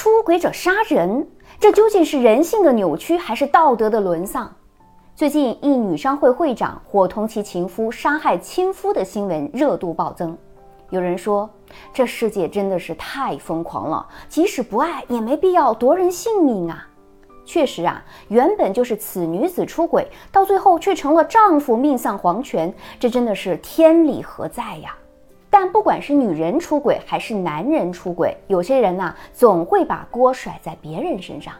出轨者杀人，这究竟是人性的扭曲，还是道德的沦丧？最近，一女商会会长伙同其情夫杀害亲夫的新闻热度暴增。有人说，这世界真的是太疯狂了，即使不爱，也没必要夺人性命啊！确实啊，原本就是此女子出轨，到最后却成了丈夫命丧黄泉，这真的是天理何在呀？但不管是女人出轨还是男人出轨，有些人呐，总会把锅甩在别人身上。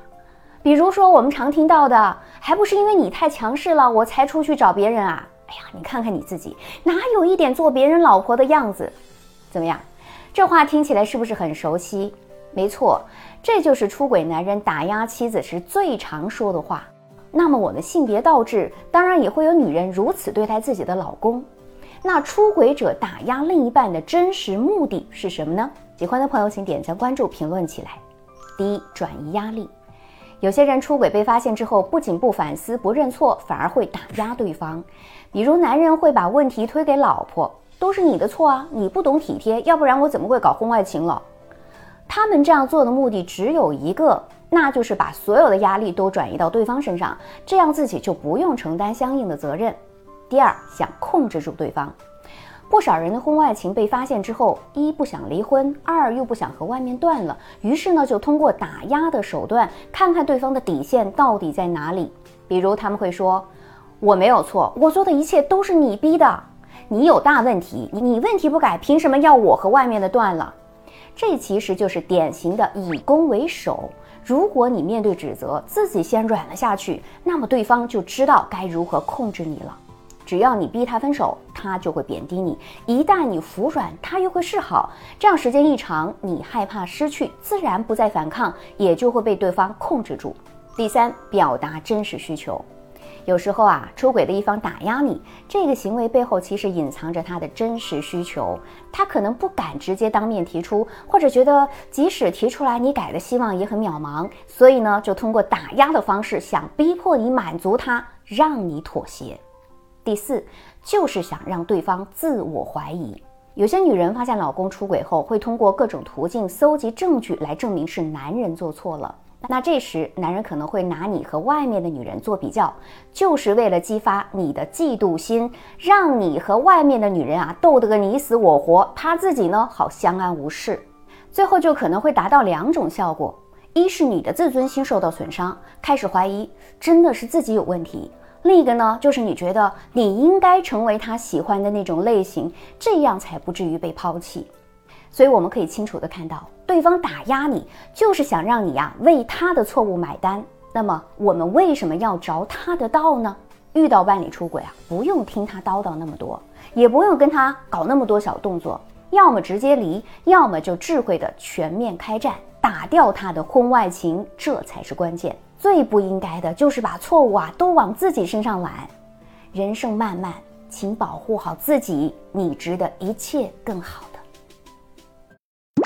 比如说，我们常听到的，还不是因为你太强势了，我才出去找别人啊？哎呀，你看看你自己，哪有一点做别人老婆的样子？怎么样？这话听起来是不是很熟悉？没错，这就是出轨男人打压妻子时最常说的话。那么，我们性别倒置，当然也会有女人如此对待自己的老公。那出轨者打压另一半的真实目的是什么呢？喜欢的朋友请点赞、关注、评论起来。第一，转移压力。有些人出轨被发现之后，不仅不反思、不认错，反而会打压对方。比如，男人会把问题推给老婆，都是你的错啊，你不懂体贴，要不然我怎么会搞婚外情了？他们这样做的目的只有一个，那就是把所有的压力都转移到对方身上，这样自己就不用承担相应的责任。第二，想控制住对方，不少人的婚外情被发现之后，一不想离婚，二又不想和外面断了，于是呢，就通过打压的手段，看看对方的底线到底在哪里。比如他们会说：“我没有错，我做的一切都是你逼的，你有大问题，你问题不改，凭什么要我和外面的断了？”这其实就是典型的以攻为守。如果你面对指责，自己先软了下去，那么对方就知道该如何控制你了。只要你逼他分手，他就会贬低你；一旦你服软，他又会示好。这样时间一长，你害怕失去，自然不再反抗，也就会被对方控制住。第三，表达真实需求。有时候啊，出轨的一方打压你，这个行为背后其实隐藏着他的真实需求。他可能不敢直接当面提出，或者觉得即使提出来，你改的希望也很渺茫，所以呢，就通过打压的方式，想逼迫你满足他，让你妥协。第四，就是想让对方自我怀疑。有些女人发现老公出轨后，会通过各种途径搜集证据来证明是男人做错了。那这时，男人可能会拿你和外面的女人做比较，就是为了激发你的嫉妒心，让你和外面的女人啊斗得个你死我活，他自己呢好相安无事。最后就可能会达到两种效果：一是你的自尊心受到损伤，开始怀疑真的是自己有问题。另一个呢，就是你觉得你应该成为他喜欢的那种类型，这样才不至于被抛弃。所以我们可以清楚的看到，对方打压你，就是想让你呀为他的错误买单。那么我们为什么要着他的道呢？遇到伴侣出轨啊，不用听他叨叨那么多，也不用跟他搞那么多小动作，要么直接离，要么就智慧的全面开战，打掉他的婚外情，这才是关键。最不应该的就是把错误啊都往自己身上揽。人生漫漫，请保护好自己，你值得一切更好的。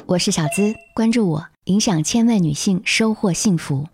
我是小资，关注我，影响千万女性，收获幸福。